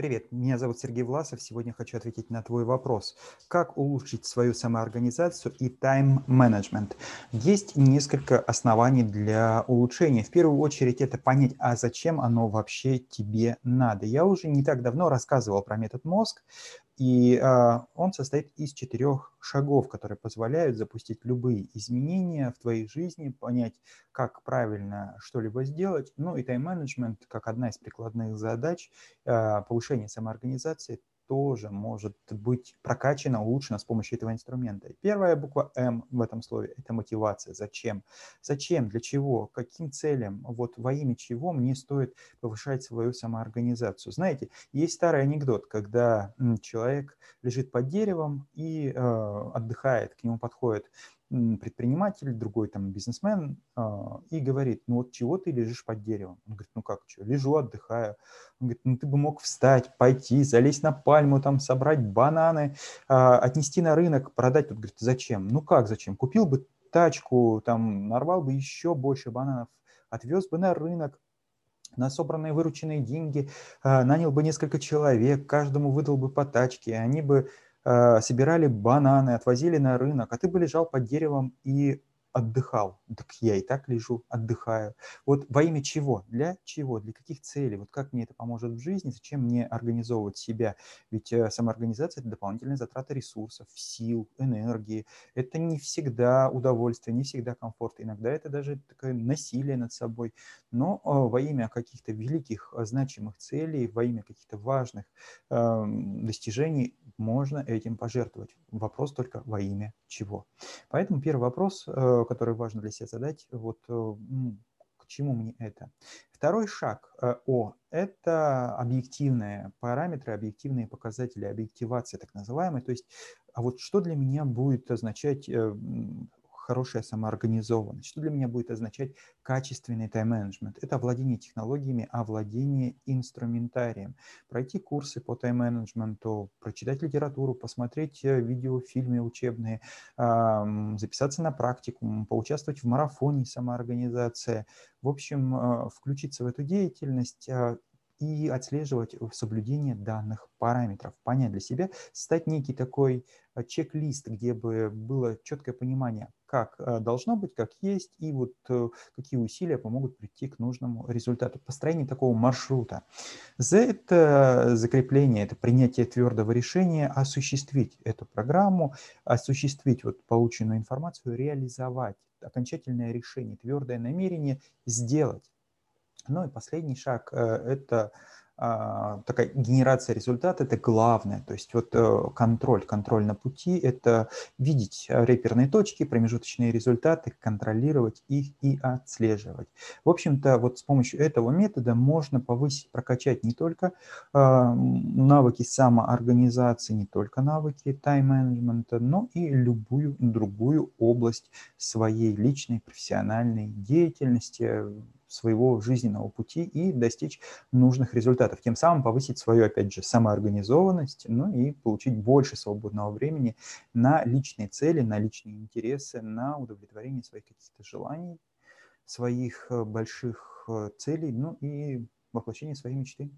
Привет, меня зовут Сергей Власов. Сегодня хочу ответить на твой вопрос. Как улучшить свою самоорганизацию и тайм-менеджмент? Есть несколько оснований для улучшения. В первую очередь это понять, а зачем оно вообще тебе надо. Я уже не так давно рассказывал про метод мозг, и э, он состоит из четырех шагов, которые позволяют запустить любые изменения в твоей жизни, понять, как правильно что-либо сделать. Ну и тайм-менеджмент, как одна из прикладных задач, э, повышение самоорганизации тоже может быть прокачана, улучшена с помощью этого инструмента. Первая буква М в этом слове – это мотивация. Зачем? Зачем? Для чего? Каким целям? Вот во имя чего мне стоит повышать свою самоорганизацию? Знаете, есть старый анекдот, когда человек лежит под деревом и э, отдыхает, к нему подходит предприниматель, другой там бизнесмен, а, и говорит, ну вот чего ты лежишь под деревом? Он говорит, ну как, что, лежу, отдыхаю. Он говорит, ну ты бы мог встать, пойти, залезть на пальму, там собрать бананы, а, отнести на рынок, продать. Тут говорит, зачем? Ну как зачем? Купил бы тачку, там нарвал бы еще больше бананов, отвез бы на рынок, на собранные вырученные деньги а, нанял бы несколько человек, каждому выдал бы по тачке, они бы собирали бананы, отвозили на рынок, а ты бы лежал под деревом и отдыхал. Так я и так лежу, отдыхаю. Вот во имя чего? Для чего? Для каких целей? Вот как мне это поможет в жизни? Зачем мне организовывать себя? Ведь э, самоорганизация – это дополнительная затрата ресурсов, сил, энергии. Это не всегда удовольствие, не всегда комфорт. Иногда это даже такое насилие над собой. Но э, во имя каких-то великих, э, значимых целей, во имя каких-то важных эм, достижений можно этим пожертвовать. Вопрос только во имя чего. Поэтому первый вопрос который важно для себя задать, вот э, к чему мне это. Второй шаг э, О – это объективные параметры, объективные показатели, объективация так называемая. То есть, а вот что для меня будет означать э, хорошая самоорганизованность. Что для меня будет означать качественный тайм-менеджмент? Это владение технологиями, а владение инструментарием. Пройти курсы по тайм-менеджменту, прочитать литературу, посмотреть э, видеофильмы учебные, записаться на практику, поучаствовать в марафоне самоорганизация. В общем, э, включиться в эту деятельность а, и отслеживать соблюдение данных параметров, понять для себя, стать некий такой э, чек-лист, где бы было четкое понимание, как э, должно быть, как есть, и вот э, какие усилия помогут прийти к нужному результату. Построение такого маршрута. За это закрепление, это принятие твердого решения, осуществить эту программу, осуществить вот полученную информацию, реализовать окончательное решение, твердое намерение сделать. Ну и последний шаг – это а, такая генерация результата – это главное. То есть вот э, контроль, контроль на пути – это видеть реперные точки, промежуточные результаты, контролировать их и отслеживать. В общем-то, вот с помощью этого метода можно повысить, прокачать не только а, навыки самоорганизации, не только навыки тайм-менеджмента, но и любую другую область своей личной профессиональной деятельности, своего жизненного пути и достичь нужных результатов. Тем самым повысить свою, опять же, самоорганизованность, ну и получить больше свободного времени на личные цели, на личные интересы, на удовлетворение своих каких-то желаний, своих э, больших э, целей, ну и воплощение своей мечты.